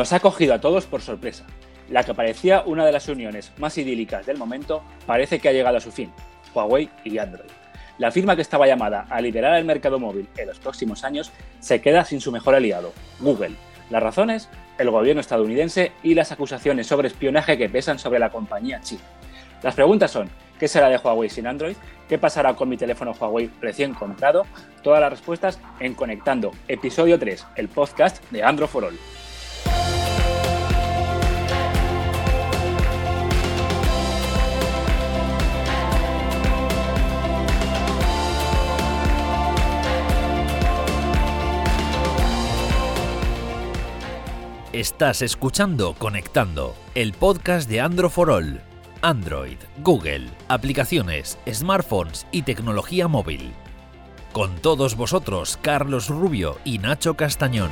Nos ha cogido a todos por sorpresa. La que parecía una de las uniones más idílicas del momento parece que ha llegado a su fin, Huawei y Android. La firma que estaba llamada a liderar el mercado móvil en los próximos años se queda sin su mejor aliado, Google. Las razones, el gobierno estadounidense y las acusaciones sobre espionaje que pesan sobre la compañía china. Las preguntas son, ¿qué será de Huawei sin Android? ¿Qué pasará con mi teléfono Huawei recién comprado? Todas las respuestas en Conectando, episodio 3, el podcast de Android for All. Estás escuchando Conectando, el podcast de Android for All. Android, Google, aplicaciones, smartphones y tecnología móvil. Con todos vosotros, Carlos Rubio y Nacho Castañón.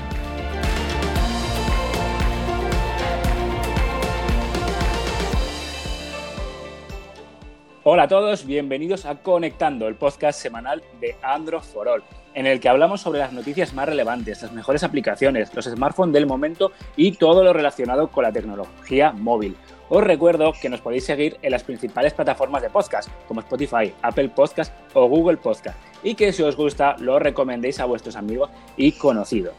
Hola a todos, bienvenidos a Conectando, el podcast semanal de Android for en el que hablamos sobre las noticias más relevantes, las mejores aplicaciones, los smartphones del momento y todo lo relacionado con la tecnología móvil. Os recuerdo que nos podéis seguir en las principales plataformas de podcast, como Spotify, Apple Podcast o Google Podcast, y que si os gusta lo recomendéis a vuestros amigos y conocidos.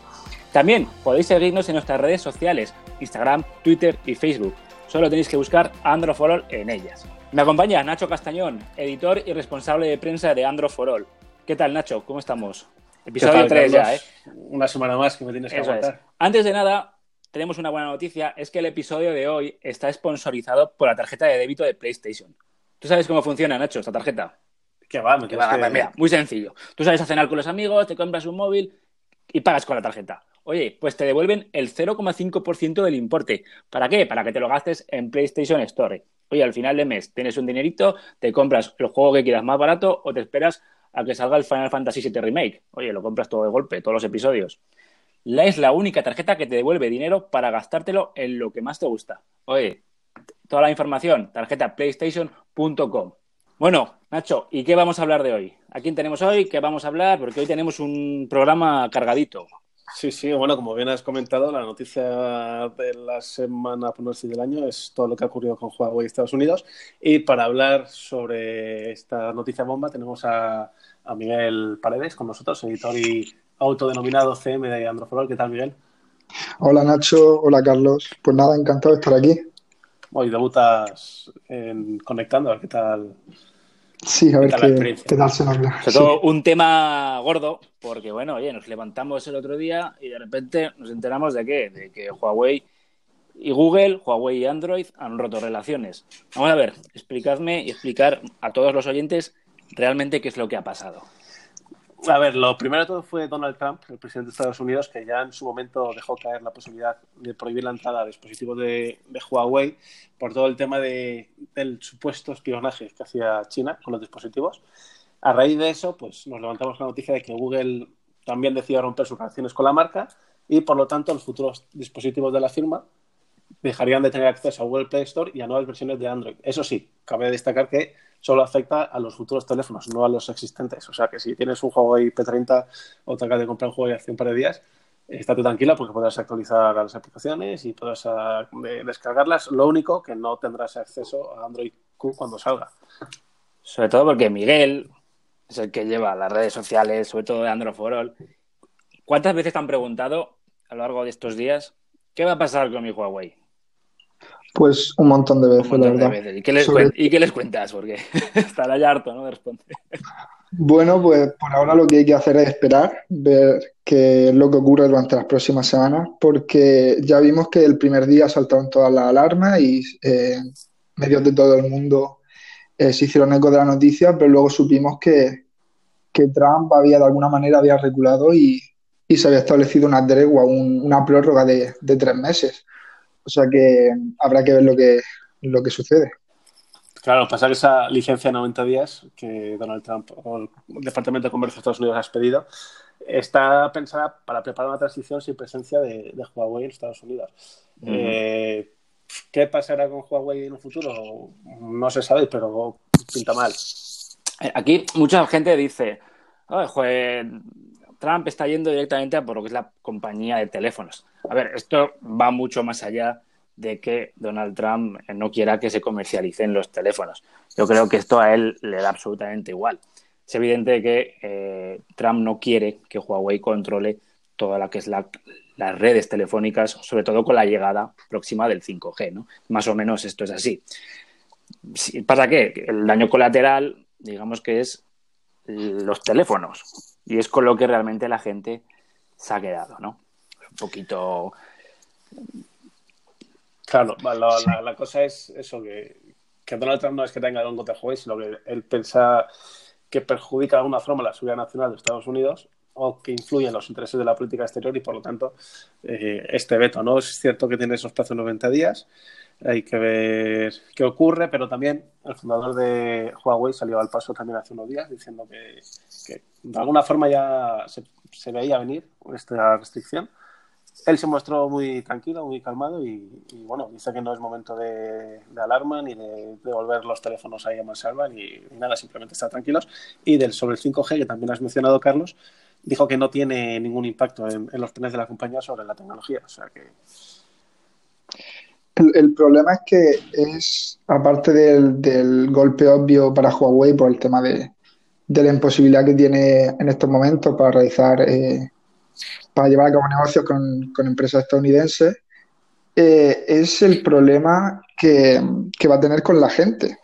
También podéis seguirnos en nuestras redes sociales, Instagram, Twitter y Facebook. Solo tenéis que buscar Android for en ellas. Me acompaña Nacho Castañón, editor y responsable de prensa de Android for All. ¿Qué tal, Nacho? ¿Cómo estamos? Episodio 3 ya, ¿eh? Una semana más que me tienes que aguantar. Antes de nada, tenemos una buena noticia, es que el episodio de hoy está sponsorizado por la tarjeta de débito de PlayStation. ¿Tú sabes cómo funciona, Nacho, esta tarjeta? ¿Qué va, me que va, Mira, muy sencillo. Tú sabes a cenar con los amigos, te compras un móvil y pagas con la tarjeta. Oye, pues te devuelven el 0,5% del importe. ¿Para qué? Para que te lo gastes en PlayStation Store. Oye, al final de mes tienes un dinerito, te compras el juego que quieras más barato o te esperas a que salga el Final Fantasy VII Remake. Oye, lo compras todo de golpe, todos los episodios. La es la única tarjeta que te devuelve dinero para gastártelo en lo que más te gusta. Oye, toda la información, tarjeta playstation.com. Bueno, Nacho, ¿y qué vamos a hablar de hoy? ¿A quién tenemos hoy? ¿Qué vamos a hablar? Porque hoy tenemos un programa cargadito. Sí, sí, bueno, como bien has comentado, la noticia de la semana, por no decir del año, es todo lo que ha ocurrido con Huawei y Estados Unidos. Y para hablar sobre esta noticia bomba tenemos a, Miguel Paredes con nosotros, editor y autodenominado CM de Androforol. ¿Qué tal, Miguel? Hola, Nacho. Hola, Carlos. Pues nada, encantado de estar aquí. Hoy debutas en Conectando, ¿qué tal? Sí, a ver qué, qué, tal se Sobre todo un tema gordo, porque bueno, oye, nos levantamos el otro día y de repente nos enteramos de qué, de que Huawei y Google, Huawei y Android han roto relaciones. Vamos a ver, explicadme y explicar a todos los oyentes realmente qué es lo que ha pasado. A ver, lo primero de todo fue Donald Trump, el presidente de Estados Unidos, que ya en su momento dejó caer la posibilidad de prohibir la entrada de dispositivos de, Huawei por todo el tema de, del supuesto espionaje que hacía China con los dispositivos. A raíz de eso, pues nos levantamos la noticia de que Google también decidió romper sus relaciones con la marca y, por lo tanto, los futuros dispositivos de la firma dejarían de tener acceso a Google Play Store y a nuevas versiones de Android. Eso sí, cabe destacar que solo afecta a los futuros teléfonos, no a los existentes. O sea que si tienes un juego P30 o te acabas de comprar un juego hace un par de días, estate tranquila porque podrás actualizar las aplicaciones y podrás ah, descargarlas. Lo único que no tendrás acceso a Android Q cuando salga. Sobre todo porque Miguel es el que lleva las redes sociales, sobre todo de Android for All. ¿Cuántas veces te han preguntado a lo largo de estos días qué va a pasar con mi Huawei? Pues un montón de veces, la verdad. ¿Y, qué les cuentas? Porque estará ya harto, ¿no? De responder. Bueno, pues por ahora lo que hay que hacer es esperar, ver qué es lo que ocurre durante las próximas semanas, porque ya vimos que el primer día saltaron todas las alarmas y eh, medios de todo el mundo eh, se hicieron eco de la noticia, pero luego supimos que, Trump había de alguna manera había reculado y, se había establecido una tregua, una prórroga de tres meses. O sea que habrá que ver lo que, lo que sucede. Claro, pasa que esa licencia de 90 días que Donald Trump o el Departamento de Comercio de Estados Unidos ha pedido está pensada para preparar una transición sin presencia de, Huawei en Estados Unidos. Eh, ¿Qué pasará con Huawei en un futuro? No se sabe, pero pinta mal. Aquí mucha gente dice, Trump está yendo directamente a por lo que es la compañía de teléfonos. A ver, esto va mucho más allá de que Donald Trump no quiera que se comercialicen los teléfonos. Yo creo que esto a él le da absolutamente igual. Es evidente que eh, Trump no quiere que Huawei controle toda la que es la, las redes telefónicas, sobre todo con la llegada próxima del 5G, ¿no? Más o menos esto es así. ¿Pasa qué? El daño colateral, digamos que es los teléfonos. Y es con lo que realmente la gente se ha quedado, ¿no? Un poquito Claro, la, la, cosa es eso, que, que, Donald Trump no es que tenga algo contra Huawei, sino que él piensa que perjudica de alguna forma la seguridad nacional de Estados Unidos o que influye en los intereses de la política exterior y por lo tanto eh, este veto. ¿no? Es cierto que tiene esos plazos de 90 días, hay que ver qué ocurre, pero también el fundador de Huawei salió al paso también hace unos días diciendo que, que de alguna forma ya se, se veía venir esta restricción él se mostró muy tranquilo, muy calmado y, bueno, dice que no es momento de, alarma ni de devolver los teléfonos ahí a mansalva ni, ni, nada, simplemente está tranquilos. Y del sobre el 5G, que también has mencionado, Carlos, dijo que no tiene ningún impacto en, los planes de la compañía sobre la tecnología. O sea que... El, problema es que es, aparte del, golpe obvio para Huawei por el tema de, la imposibilidad que tiene en estos momentos para realizar... Eh, para llevar a cabo negocios con, con empresas estadounidenses, eh, es el problema que, que, va a tener con la gente.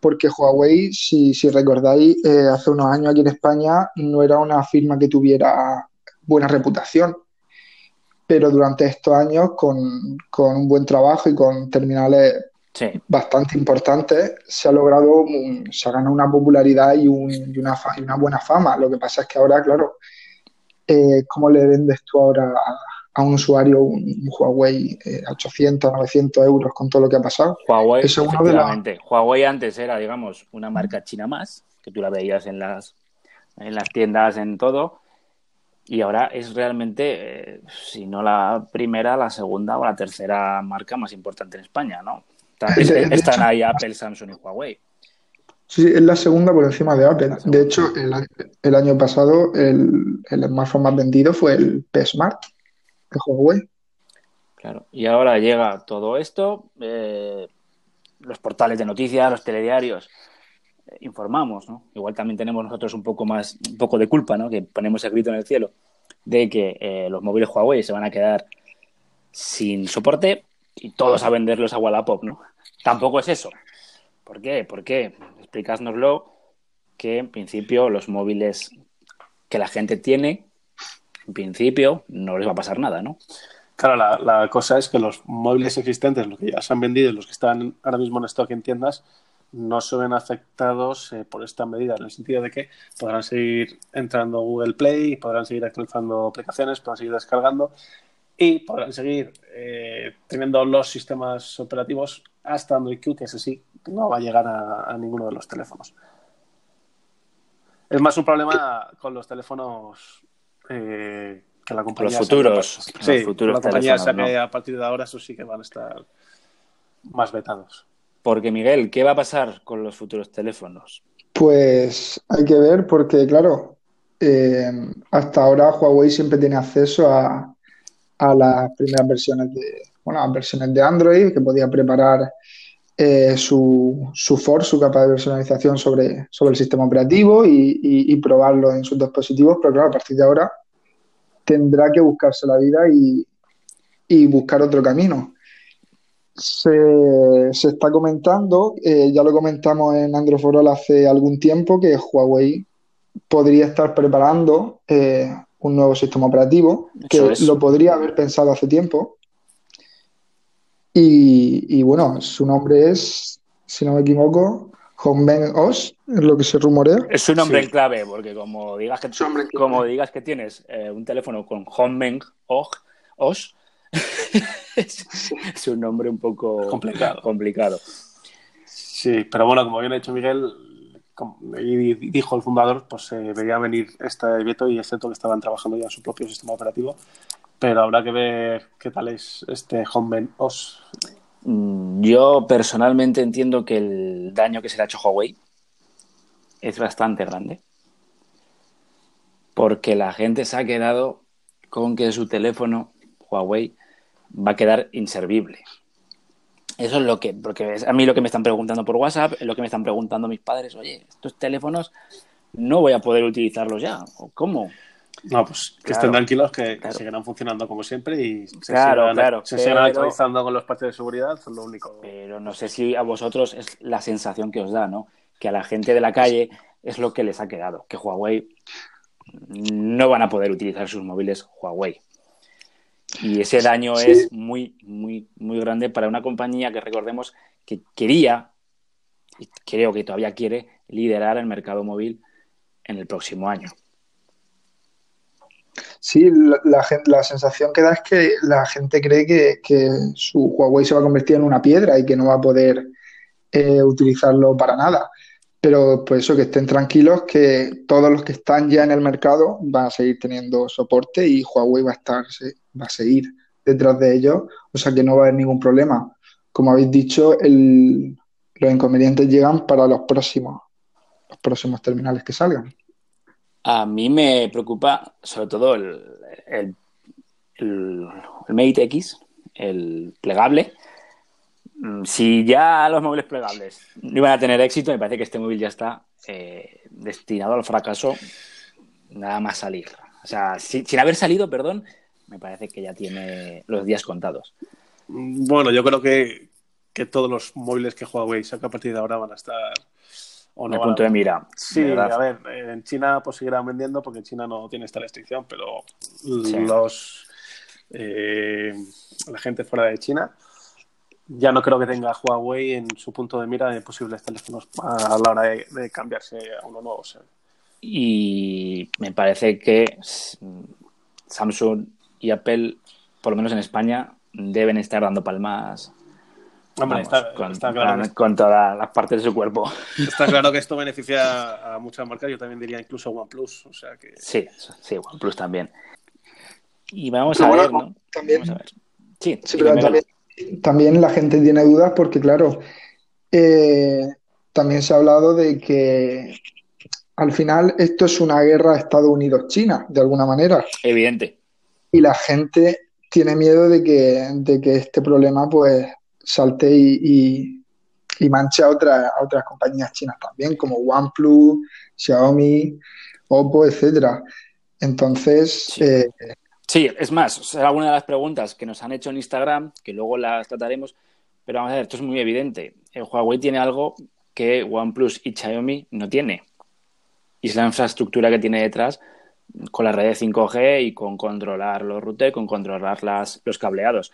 Porque Huawei, si, si recordáis, eh, hace unos años aquí en España no era una firma que tuviera buena reputación. Pero durante estos años, con, con un buen trabajo y con terminales bastante importantes, se ha logrado, se ha ganado una popularidad y, un, y, una, y una buena fama. Lo que pasa es que ahora, claro, eh, ¿cómo le vendes tú ahora a, un usuario un, Huawei eh, a 800, 900 euros con todo lo que ha pasado? Huawei, Eso Huawei antes era, digamos, una marca china más, que tú la veías en las, en las tiendas, en todo, y ahora es realmente, eh, si no la primera, la segunda o la tercera marca más importante en España, ¿no? Están, ahí Apple, Samsung y Huawei. Sí, es la segunda por encima de Apple. De hecho, el, año pasado el, el, smartphone más vendido fue el P Smart de Huawei. Claro, y ahora llega todo esto, eh, los portales de noticias, los telediarios, informamos. Igual también tenemos nosotros un poco más, un poco de culpa. Que ponemos el grito en el cielo de que eh, los móviles Huawei se van a quedar sin soporte y todos a venderlos a Wallapop, ¿no? Tampoco es eso. ¿Por qué? ¿Por qué? explicárnoslo, que en principio los móviles que la gente tiene, en principio no les va a pasar nada, ¿no? Claro, la, cosa es que los móviles existentes, los que ya se han vendido y los que están ahora mismo en stock en tiendas, no se ven afectados eh, por esta medida, en el sentido de que podrán seguir entrando a Google Play, podrán seguir actualizando aplicaciones, podrán seguir descargando y podrán seguir eh, teniendo los sistemas operativos hasta Android Q, que es así, no va a llegar a, ninguno de los teléfonos. Es más un problema con los teléfonos eh, que la compañía. Los futuros. sí, los futuros la compañía sabe a partir de ahora, eso sí que van a estar más vetados. Porque, Miguel, ¿qué va a pasar con los futuros teléfonos? Pues hay que ver, porque, claro, eh, hasta ahora Huawei siempre tiene acceso a, a las primeras versiones de, bueno, las versiones de Android, que podía preparar eh, su, su for, su capa de personalización sobre, sobre el sistema operativo y, probarlo en sus dispositivos, pero claro, a partir de ahora tendrá que buscarse la vida y, buscar otro camino. Se, está comentando, eh, ya lo comentamos en Android for All hace algún tiempo, que Huawei podría estar preparando eh, un nuevo sistema operativo, que lo podría haber pensado hace tiempo, y, bueno, su nombre es, si no me equivoco, Hongbeng Os, es lo que se rumorea. Es un nombre en clave, porque como digas que, como digas que tienes eh, un teléfono con Hongbeng Os, es, un nombre un poco complicado. complicado. Sí, pero bueno, como bien ha dicho Miguel, y dijo el fundador, pues se eh, veía venir este veto y es cierto que estaban trabajando ya en su propio sistema operativo pero habrá que ver qué tal es este Home OS. Mm, yo personalmente entiendo que el daño que se le ha hecho a Huawei es bastante grande. porque la gente se ha quedado con que su teléfono Huawei va a quedar inservible. Eso es lo que, porque a mí lo que me están preguntando por WhatsApp, es lo que me están preguntando mis padres, oye, estos teléfonos no voy a poder utilizarlos ya, ¿o cómo? No, pues que estén tranquilos, que, seguirán funcionando como siempre y se claro, claro, se sigan actualizando con los parches de seguridad, es lo único. Pero no sé si a vosotros es la sensación que os da, ¿no? Que a la gente de la calle es lo que les ha quedado, que Huawei no van a poder utilizar sus móviles Huawei. Y ese daño es muy, muy, muy grande para una compañía que recordemos que quería, y creo que todavía quiere, liderar el mercado móvil en el próximo año. Sí, la, la, sensación que da es que la gente cree que, su Huawei se va a convertir en una piedra y que no va a poder eh, utilizarlo para nada. Pero pues eso, que estén tranquilos, que todos los que están ya en el mercado van a seguir teniendo soporte y Huawei va a estar, va a seguir detrás de ellos, o sea que no va a haber ningún problema. Como habéis dicho, los inconvenientes llegan para los próximos, los próximos terminales que salgan. A mí me preocupa sobre todo el, el, Mate X, el plegable. Mm, si ya los móviles plegables no iban a tener éxito, me parece que este móvil ya está eh, destinado al fracaso nada más salir. O sea, sin, haber salido, perdón, me parece que ya tiene los días contados. Bueno, yo creo que, que todos los móviles que Huawei saca a partir de ahora van a estar o no punto de mira. Sí, a ver, en China pues seguirán vendiendo porque en China no tiene esta restricción, pero los eh, la gente fuera de China ya no creo que tenga Huawei en su punto de mira de posibles teléfonos a la hora de, cambiarse a uno nuevo. Y me parece que Samsung y Apple, por lo menos en España, deben estar dando palmas con, todas las partes de su cuerpo. Está claro que esto beneficia a muchas marcas, yo también diría incluso a OnePlus. O sea que... Sí, sí, OnePlus también. Y vamos a ver, ¿no? También, Sí, también, la gente tiene dudas porque, claro, eh, también se ha hablado de que al final esto es una guerra Estados Unidos-China, de alguna manera. Evidente. Y la gente tiene miedo de que, de que este problema, pues, salte y, y, manche a, a otras compañías chinas también, como OnePlus, Xiaomi, Oppo, etcétera. Entonces. Sí. Eh, sí, es más, será alguna de las preguntas que nos han hecho en Instagram, que luego las trataremos, pero vamos a ver, esto es muy evidente. El Huawei tiene algo que OnePlus y Xiaomi no tiene. Y es la infraestructura que tiene detrás con la red de 5G y con controlar los routers, con controlar las, los cableados.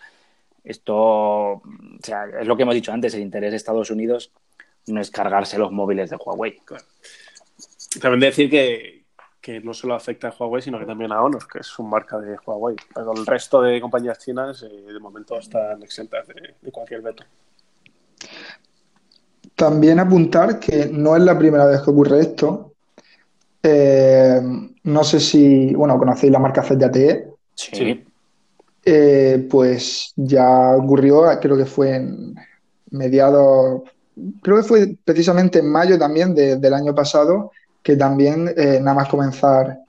Esto, o sea, es lo que hemos dicho antes, el interés de Estados Unidos no es cargarse los móviles de Huawei. También decir que, no solo afecta a Huawei, sino que también a Honor, que es un marca de Huawei. Pero el resto de compañías chinas eh, de momento están exentas de, cualquier veto. También apuntar que no es la primera vez que ocurre esto. Eh, no sé si, bueno, conocéis la marca ZTE. Sí. Eh, pues ya ocurrió, creo que fue en mediados, creo que fue precisamente en mayo también del año pasado, que también eh, nada más comenzar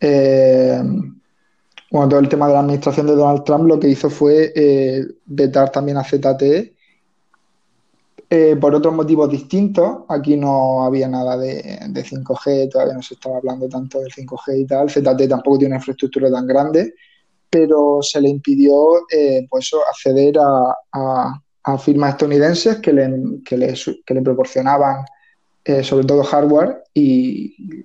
eh, bueno, todo el tema de la administración de Donald Trump, lo que hizo fue vetar también a ZTE. por otros motivos distintos, aquí no había nada de, de 5G, todavía no se estaba hablando tanto del 5G y tal. ZTE tampoco tiene una infraestructura tan grande pero se le impidió eh, pues acceder a, firmas estadounidenses que le, que le, proporcionaban eh, sobre todo hardware y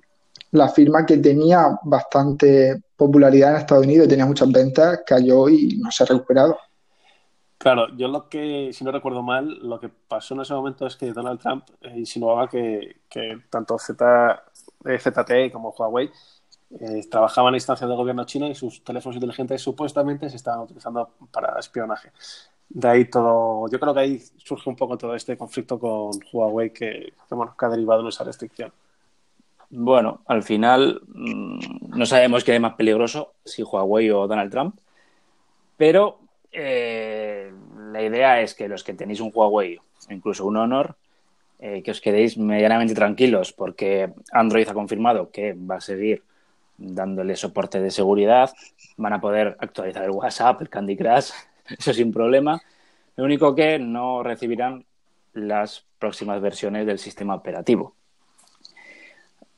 la firma que tenía bastante popularidad en Estados Unidos, tenía muchas ventas, cayó y no se ha recuperado. Claro, yo lo que, si no recuerdo mal, lo que pasó en ese momento es que Donald Trump eh, insinuaba que, tanto Z, ZTE como Huawei eh, trabajaban a instancia del gobierno chino y sus teléfonos inteligentes supuestamente se estaban utilizando para espionaje. De ahí todo, yo creo que ahí surge un poco todo este conflicto con Huawei que, bueno, que ha derivado en esa restricción. Bueno, al final mm, no sabemos qué es más peligroso, si Huawei o Donald Trump, pero eh, la idea es que los que tenéis un Huawei, incluso un Honor, eh, que os quedéis medianamente tranquilos porque Android ha confirmado que va a seguir dándole soporte de seguridad. Van a poder actualizar el WhatsApp, el Candy Crush, eso sin problema. Lo único que no recibirán las próximas versiones del sistema operativo.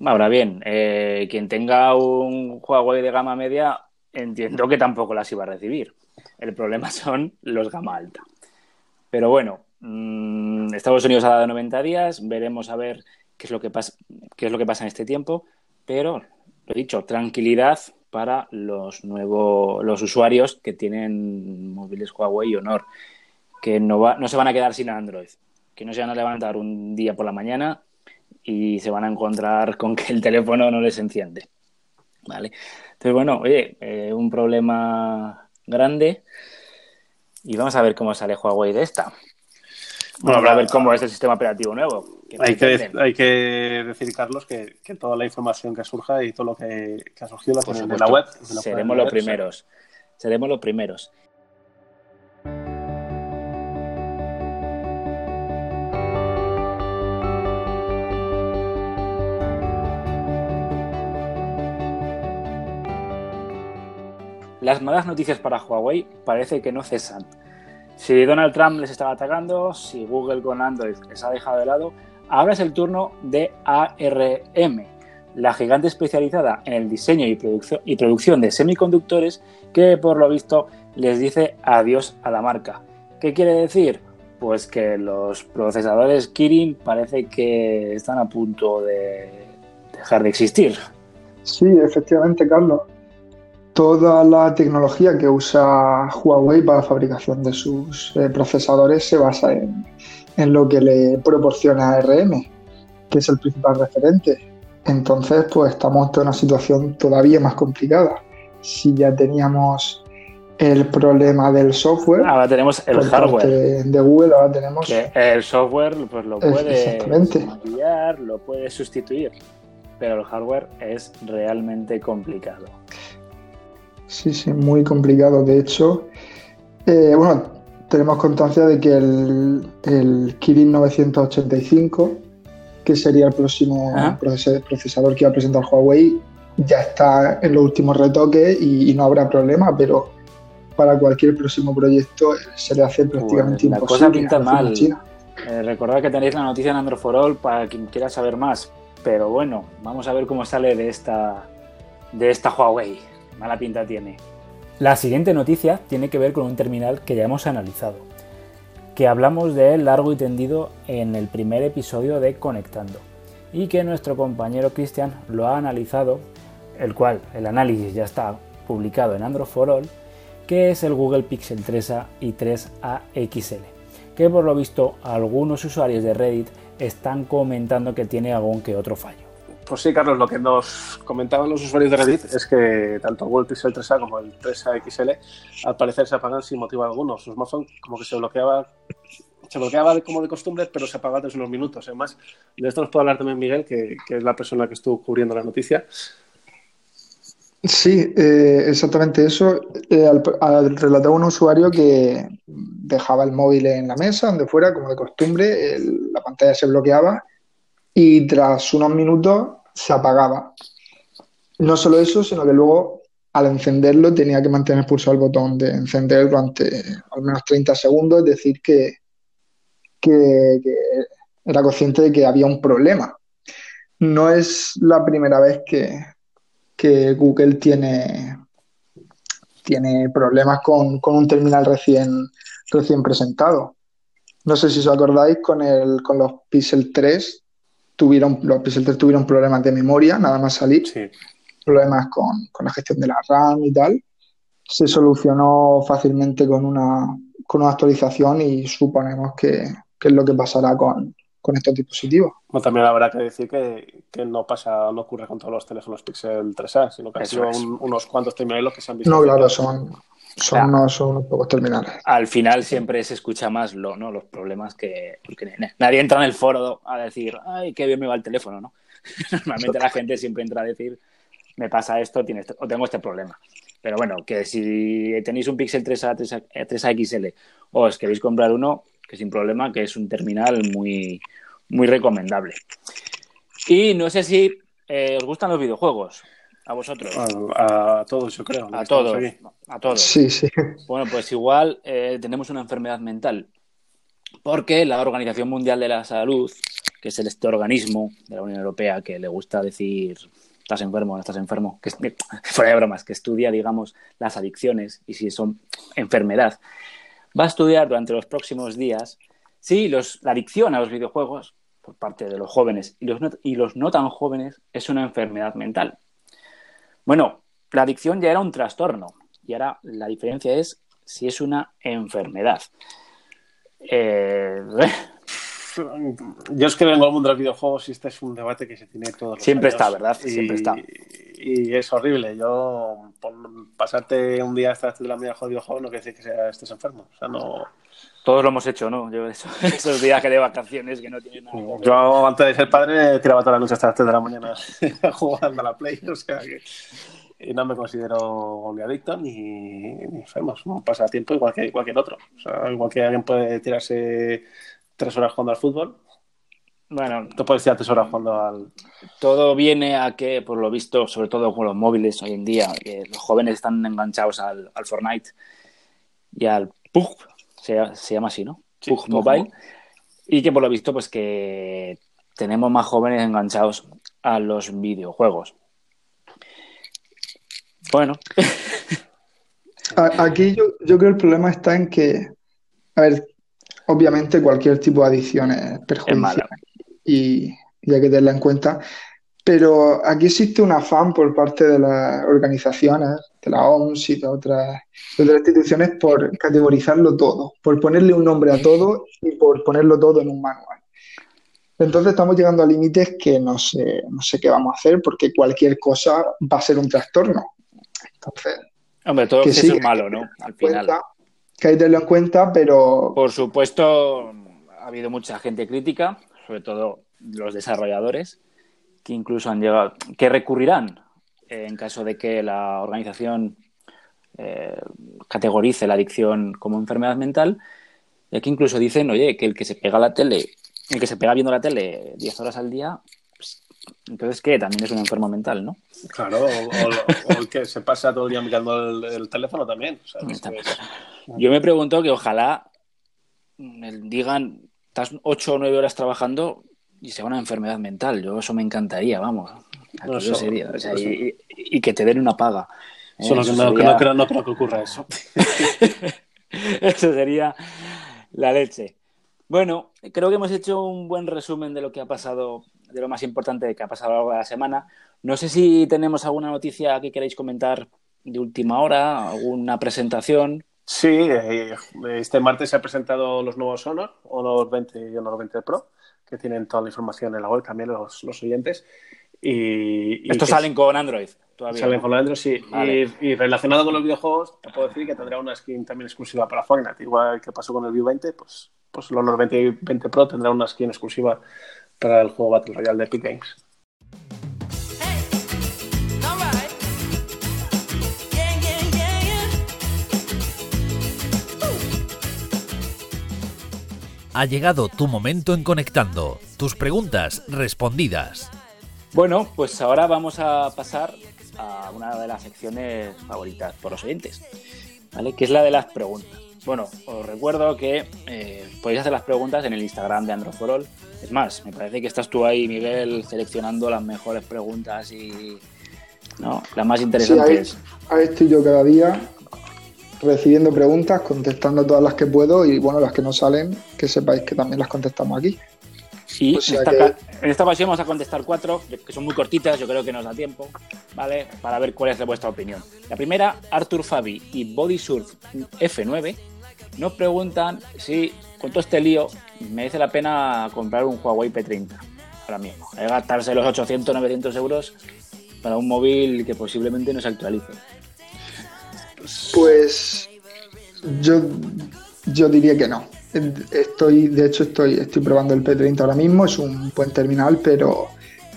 Ahora bien, eh, quien tenga un Huawei de gama media, entiendo que tampoco las iba a recibir. El problema son los gama alta. Pero bueno, mmm, Estados Unidos ha dado 90 días, veremos a ver qué es lo que pasa, qué es lo que pasa en este tiempo, pero lo dicho, tranquilidad para los nuevos los usuarios que tienen móviles Huawei y Honor, que no, va, no se van a quedar sin Android, que no se van a levantar un día por la mañana y se van a encontrar con que el teléfono no les enciende. ¿Vale? Entonces, bueno, oye, eh, un problema grande y vamos a ver cómo sale Huawei de esta. Bueno, a ver cómo es el sistema operativo nuevo. Que hay, que, hay, que, decir, Carlos, que, que, toda la información que surja y todo lo que, que ha surgido en la web. Seremos los primeros. Seremos los primeros. Las malas noticias para Huawei parece que no cesan. Si Donald Trump les estaba atacando, si Google con Android les ha dejado de lado, ahora es el turno de ARM, la gigante especializada en el diseño y, producción, de semiconductores que por lo visto les dice adiós a la marca. ¿Qué quiere decir? Pues que los procesadores Kirin parece que están a punto de dejar de existir. Sí, efectivamente, Carlos toda la tecnología que usa Huawei para la fabricación de sus eh, procesadores se basa en, en, lo que le proporciona ARM, que es el principal referente. Entonces, pues estamos en una situación todavía más complicada. Si ya teníamos el problema del software, ahora tenemos el hardware de Google, ahora tenemos que el software pues lo puede cambiar, lo puede sustituir, pero el hardware es realmente complicado. Sí, sí, muy complicado. De hecho, eh, bueno, tenemos constancia de que el, el, Kirin 985, que sería el próximo procesador que va a presentar Huawei, ya está en los últimos retoques y, no habrá problema, pero para cualquier próximo proyecto se le hace prácticamente la imposible. La cosa pinta mal. Eh, recordad que tenéis la noticia en Androforol para quien quiera saber más. Pero bueno, vamos a ver cómo sale de esta, de esta Huawei mala pinta tiene. La siguiente noticia tiene que ver con un terminal que ya hemos analizado, que hablamos de él largo y tendido en el primer episodio de Conectando, y que nuestro compañero Cristian lo ha analizado, el cual el análisis ya está publicado en Android for All, que es el Google Pixel 3a y 3a XL, que por lo visto algunos usuarios de Reddit están comentando que tiene algún que otro fallo. Pues sí, Carlos, lo que nos comentaban los usuarios de Reddit es que tanto Google Pixel 3a como el 3a XL al parecer se apagan sin motivo alguno. Su smartphone como que se bloqueaba se bloqueaba como de costumbre, pero se apagaba tras unos minutos. Además, de esto nos puede hablar también Miguel, que, es la persona que estuvo cubriendo la noticia. Sí, eh, exactamente eso. Eh, al, al relataba un usuario que dejaba el móvil en la mesa, donde fuera, como de costumbre, el, la pantalla se bloqueaba y tras unos minutos se apagaba. No solo eso, sino que luego al encenderlo tenía que mantener pulsado el botón de encender durante al menos 30 segundos, es decir, que, que, era consciente de que había un problema. No es la primera vez que, que Google tiene, tiene problemas con, con, un terminal recién, recién presentado. No sé si os acordáis con, el, con los Pixel 3 tuvieron, los Pixel 3 tuvieron problemas de memoria, nada más salir, sí. problemas con, con, la gestión de la RAM y tal. Se solucionó fácilmente con una, con una actualización y suponemos que, que es lo que pasará con, con estos dispositivos. Bueno, también habrá que decir que, que, no pasa, no ocurre con todos los teléfonos Pixel 3A, sino que han sido un, unos cuantos terminales los que se han visto. No, claro, son, son, unos, son, unos, pocos terminales. Al final siempre se escucha más lo, ¿no? los problemas que, nadie entra en el foro a decir, ay, qué bien me va el teléfono, ¿no? Normalmente la gente siempre entra a decir, me pasa esto, este, o tengo este problema. Pero bueno, que si tenéis un Pixel 3A, 3A, 3A XL o os queréis comprar uno, que sin problema, que es un terminal muy, muy recomendable. Y no sé si eh, os gustan los videojuegos. ¿A vosotros? A, a todos, yo creo. A todos. A todos. Sí, sí. Bueno, pues igual eh, tenemos una enfermedad mental. Porque la Organización Mundial de la Salud, que es este organismo de la Unión Europea que le gusta decir estás enfermo, no estás enfermo, que fuera de bromas, que estudia, digamos, las adicciones y si son enfermedad, va a estudiar durante los próximos días si los, la adicción a los videojuegos por parte de los jóvenes y los, no, y los no tan jóvenes es una enfermedad mental. Bueno, la adicción ya era un trastorno y ahora la diferencia es si es una enfermedad. Eh, yo es que vengo al mundo de los videojuegos y este es un debate que se tiene todos los Siempre años. está, ¿verdad? Y, Siempre está. Y es horrible. Yo, por pasarte un día hasta las 3 de la mañana jugando videojuegos no quiere decir que sea, estés enfermo. O sea, no... Todos lo hemos hecho, ¿no? Yo eso, esos días que de vacaciones que no tienen nada. Yo antes de ser padre tiraba toda la noche hasta las 3 de la mañana jugando a la Play. O sea que y no me considero ni adicto ni, ni enfermo. Es un pasatiempo igual que cualquier otro. O sea, igual que alguien puede tirarse tres horas jugando al fútbol. Bueno, tú puedes tirar tres horas jugando al. Todo viene a que, por lo visto, sobre todo con los móviles hoy en día, que los jóvenes están enganchados al, al Fortnite y al PUG, se, se, llama así, ¿no? Sí, PUG Mobile. Y que por lo visto, pues que tenemos más jóvenes enganchados a los videojuegos. Bueno. Aquí yo, yo creo que el problema está en que, a ver, obviamente cualquier tipo de adicción es perjudicial y, y, hay que tenerla en cuenta, pero aquí existe un afán por parte de las organizaciones, de la OMS y de otras, de otras instituciones por categorizarlo todo, por ponerle un nombre a todo y por ponerlo todo en un manual. Entonces estamos llegando a límites que no sé, no sé qué vamos a hacer porque cualquier cosa va a ser un trastorno. Entonces, Hombre, todo que sí, es malo, ¿no? Al final. Cuenta, que hay que tenerlo en cuenta, pero. Por supuesto, ha habido mucha gente crítica, sobre todo los desarrolladores, que incluso han llegado. que recurrirán en caso de que la organización eh, categorice la adicción como enfermedad mental. Y aquí incluso dicen, oye, que el que se pega a la tele, el que se pega viendo la tele 10 horas al día, pues, entonces, ¿qué? También es un enfermo mental, ¿no? Claro, o, o, o el que se pasa todo el día mirando el, el teléfono también. Yo me pregunto que ojalá digan, estás ocho o nueve horas trabajando y sea una enfermedad mental. Yo eso me encantaría, vamos. No, eso, sería, o sea, y, y, que te den una paga. Solo que, no, sería... que no, creo, no creo que ocurra eso. eso sería la leche. Bueno, creo que hemos hecho un buen resumen de lo que ha pasado, de lo más importante que ha pasado a lo largo de la semana. No sé si tenemos alguna noticia que queráis comentar de última hora, alguna presentación. Sí, este martes se han presentado los nuevos Honor, Honor 20 y Honor 20 Pro, que tienen toda la información en la web también los, los oyentes. Y, y Estos salen con Android todavía. Salen con Android, sí. Vale. Y, y, relacionado con los videojuegos, te puedo decir que tendrá una skin también exclusiva para Fortnite. Igual que pasó con el View 20, pues, pues el Honor 20 y 20 Pro tendrá una skin exclusiva para el juego Battle Royale de Epic Games. Ha llegado tu momento en Conectando. Tus preguntas respondidas. Bueno, pues ahora vamos a pasar a una de las secciones favoritas por los oyentes, ¿vale? Que es la de las preguntas. Bueno, os recuerdo que eh, podéis hacer las preguntas en el Instagram de Androforol. Es más, me parece que estás tú ahí, Miguel, seleccionando las mejores preguntas y ¿no? las más interesantes. Sí, ahí, ahí estoy yo cada día recibiendo preguntas, contestando todas las que puedo y bueno, las que no salen, que sepáis que también las contestamos aquí. Sí, o sea en, esta, que... en, esta, ocasión vamos a contestar cuatro, que son muy cortitas, yo creo que nos da tiempo, ¿vale? Para ver cuál es de vuestra opinión. La primera, Arthur Fabi y Bodysurf F9 nos preguntan si con todo este lío merece la pena comprar un Huawei P30 ahora mismo. Hay que gastarse los 800, 900 euros para un móvil que posiblemente no se actualice. Pues yo, yo diría que no. Estoy, de hecho, estoy, estoy probando el P30 ahora mismo, es un buen terminal, pero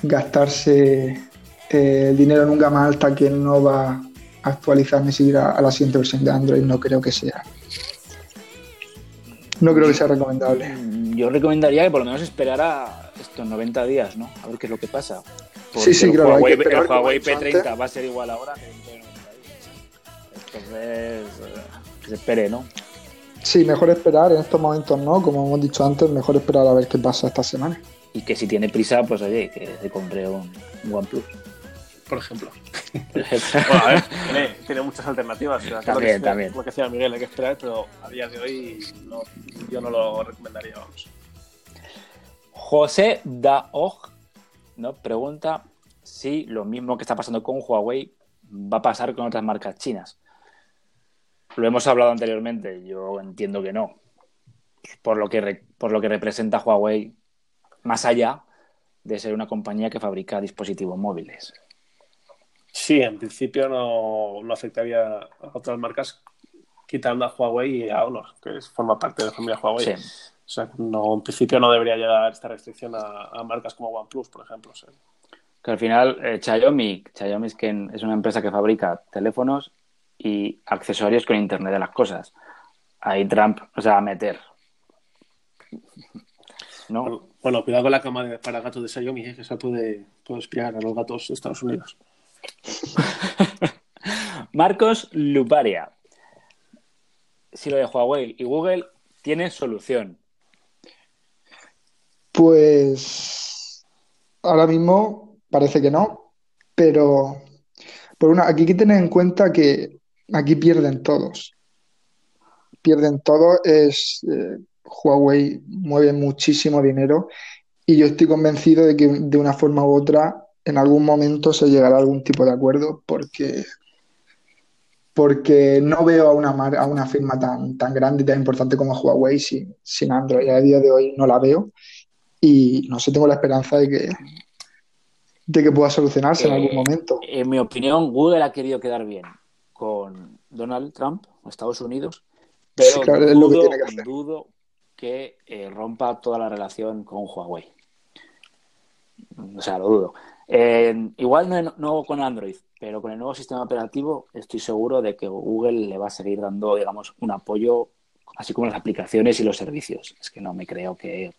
gastarse eh, el dinero en un gama alta que no va a actualizar ni siquiera a la siguiente versión de Android no creo que sea. No creo que sea recomendable. Yo recomendaría que por lo menos esperara estos 90 días, ¿no? A ver qué es lo que pasa. Sí, sí, el claro, hay Huawei, que el Huawei como he dicho P30 antes. va a ser igual ahora que Entonces, eh, que se espere, ¿no? Sí, mejor esperar en estos momentos, ¿no? Como hemos dicho antes, mejor esperar a ver qué pasa esta semana. Y que si tiene prisa, pues oye, que se compre un, un OnePlus. Por ejemplo. Bueno, a ver, tiene, tiene muchas alternativas. o sea, que También, lo que, también. Lo que decía Miguel, hay que esperar, pero a día de hoy no, yo no lo recomendaría, vamos. José Daoj ¿no? pregunta si lo mismo que está pasando con Huawei va a pasar con otras marcas chinas. Lo hemos hablado anteriormente, yo entiendo que no. Por lo que, re- por lo que representa Huawei, más allá de ser una compañía que fabrica dispositivos móviles. Sí, en principio no, no afectaría a otras marcas, quitando a Huawei y a Honor, que forma parte de la familia Huawei. Sí. O sea, no, en principio no debería llegar esta restricción a, a marcas como OnePlus, por ejemplo. o sea. Que al final, eh, Xiaomi, Xiaomi es, que es una empresa que fabrica teléfonos y accesorios con Internet de las cosas. Ahí Trump o sea, a meter. ¿No? Bueno, cuidado con la cama de- para gatos de Xiaomi, eh, que esa puede, puede espiar a los gatos de Estados Unidos. Marcos Luparia. Si lo de Huawei y Google tiene solución. Pues ahora mismo parece que no, pero por una, aquí hay que tener en cuenta que aquí pierden todos. Pierden todos, es eh, Huawei mueve muchísimo dinero y yo estoy convencido de que de una forma u otra en algún momento se llegará a algún tipo de acuerdo porque porque no veo a una, mar- a una firma tan, tan grande y tan importante como Huawei sin, sin Android. A día de hoy no la veo y no sé, tengo la esperanza de que, de que pueda solucionarse en Eh, algún momento. En mi opinión, Google ha querido quedar bien Donald Trump, Estados Unidos, pero Sí, claro, es lo que dudo, tiene que dudo eh, rompa toda la relación con Huawei. O sea, lo dudo. Eh, igual no, no con Android, pero con el nuevo sistema operativo estoy seguro de que Google le va a seguir dando, digamos, un apoyo, así como las aplicaciones y los servicios. Es que no me creo que,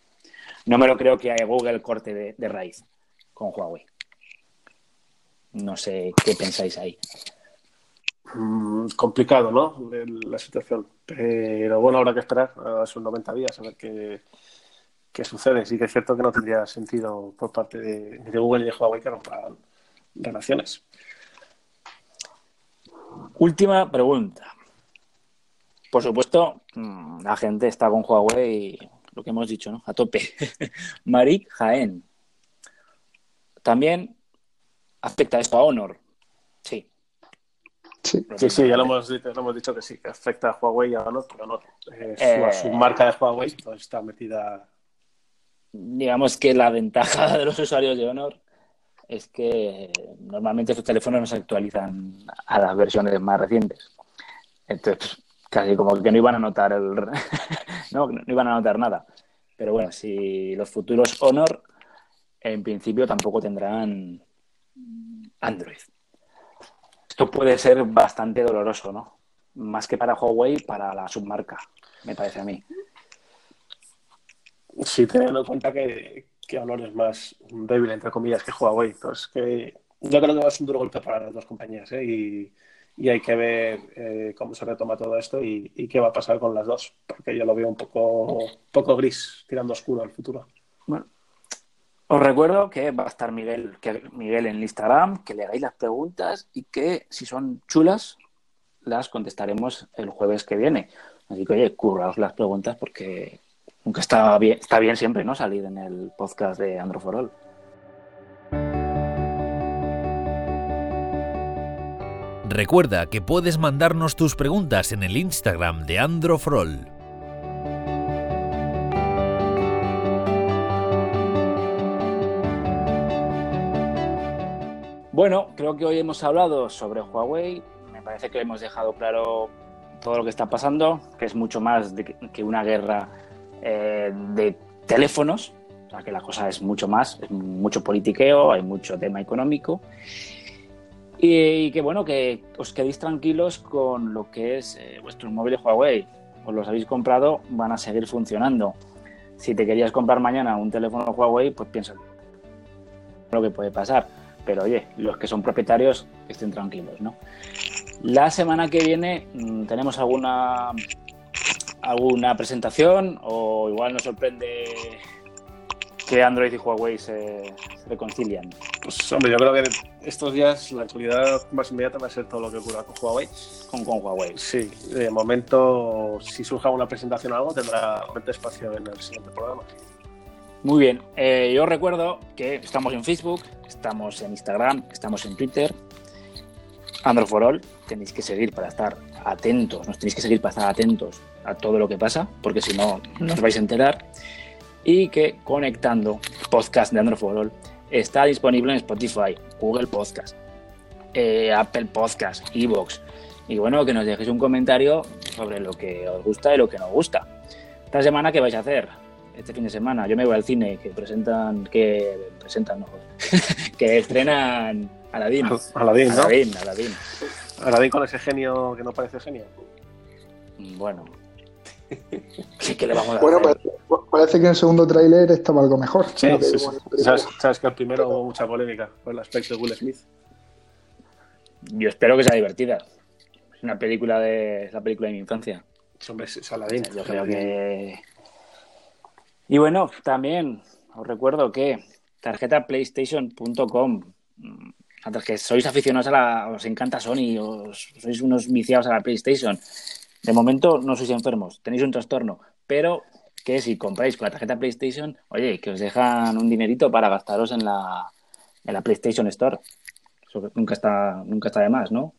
no me lo creo que Google corte de, de raíz con Huawei. No sé qué pensáis ahí. Mm, complicado, ¿no? La situación. Pero bueno, habrá que esperar a sus 90 días a ver qué, qué sucede. Sí que es cierto que no tendría sentido por parte de, de Google y de Huawei que rompan relaciones. Última pregunta. Por supuesto, mm, la gente está con Huawei, lo que hemos dicho, ¿no? A tope. Marik Jaén. También afecta esto a Honor. Sí. Sí. Sí, sí, ya lo hemos, dicho, lo hemos dicho que sí, que afecta a Huawei y a Honor, pero no. Es Eh. submarca de Huawei, pues está metida. Digamos que la ventaja de los usuarios de Honor es que normalmente sus teléfonos no se actualizan a las versiones más recientes. Entonces, casi como que no iban a notar el... no, no iban a notar nada. Pero bueno, si los futuros Honor en principio tampoco tendrán Android. Esto puede ser bastante doloroso, ¿no? Más que para Huawei, para la submarca, me parece a mí. Sí, teniendo en cuenta que, que Honor es más débil, entre comillas, que Huawei. Entonces, que yo creo que va a ser un duro golpe para las dos compañías, ¿eh? Y, y hay que ver eh, cómo se retoma todo esto y, y qué va a pasar con las dos, porque yo lo veo un poco, poco gris, tirando oscuro al futuro. Bueno, os recuerdo que va a estar Miguel, que Miguel en Instagram, que le hagáis las preguntas y que si son chulas las contestaremos el jueves que viene. Así que oye, curraos las preguntas porque nunca está bien, está bien siempre, ¿no? Salir en el podcast de Androforol. Recuerda que puedes mandarnos tus preguntas en el Instagram de Androfrol. Bueno, creo que hoy hemos hablado sobre Huawei. Me parece que hemos dejado claro todo lo que está pasando, que es mucho más que- una guerra eh, de teléfonos. O sea, que la cosa es mucho más, es mucho politiqueo, hay mucho tema económico. Y, y que bueno, que os quedéis tranquilos con lo que es eh, vuestros móviles Huawei. Os los habéis comprado, van a seguir funcionando. Si te querías comprar mañana un teléfono Huawei, pues piensa lo que puede pasar pero oye, los que son propietarios estén tranquilos, ¿no? La semana que viene mm, tenemos alguna alguna presentación o igual nos sorprende que Android y Huawei se, reconcilian. Pues hombre, yo creo que estos días la actualidad más inmediata va a ser todo lo que ocurra con Huawei. Con, con Huawei. Sí, de momento, si surja una presentación o algo, tendrá espacio en el siguiente programa. Muy bien, eh, yo recuerdo que estamos en Facebook, estamos en Instagram, estamos en Twitter, Android for All, tenéis que seguir para estar atentos, nos tenéis que seguir para estar atentos a todo lo que pasa, porque si no, no os vais a enterar. Y que conectando podcast de Android for All está disponible en Spotify, Google Podcast, eh, Apple Podcast, Evox. Y bueno, que nos dejéis un comentario sobre lo que os gusta y lo que no os gusta. Esta semana, ¿qué vais a hacer? Este fin de semana. Yo me voy al cine que presentan, que presentan, no, que estrenan Aladdin. Aladdin, ¿no? Aladdin, Aladdin. Aladdin con ese genio que no parece genio. Bueno. ¿Qué, le vamos a bueno, Parece, que en el segundo tráiler estaba algo mejor. Sí, sí, ¿Sabes, que el primero hubo mucha polémica por el aspecto de Will Smith. Yo espero que sea divertida. Es una película de la película de mi infancia. Hombre, es Aladdin. Yo creo que y bueno, también os recuerdo que tarjetaplaystation.com, mm, que sois aficionados a la, os encanta Sony, os, sois unos viciados a la PlayStation, de momento no sois enfermos, tenéis un trastorno, pero que si compráis con la tarjeta PlayStation, oye, que os dejan un dinerito para gastaros en la, en la PlayStation Store. Eso nunca está, nunca está de más, ¿no?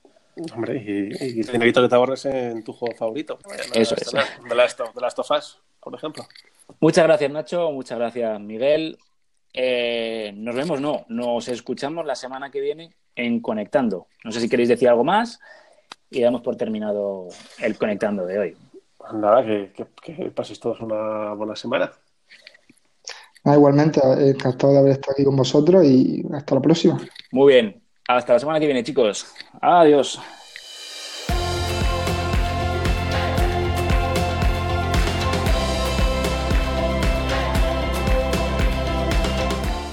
Hombre, y, y el dinerito que te ahorres en tu juego favorito. Eso es. De Last of Us, por ejemplo. Muchas gracias, Nacho. Muchas gracias, Miguel. Eh, nos vemos, no, nos escuchamos la semana que viene en Conectando. No sé si queréis decir algo más y damos por terminado el Conectando de hoy. Nada, que, que, paséis todos una buena semana. Ah, igualmente, encantado de haber estado aquí con vosotros y hasta la próxima. Muy bien, hasta la semana que viene, chicos. Adiós.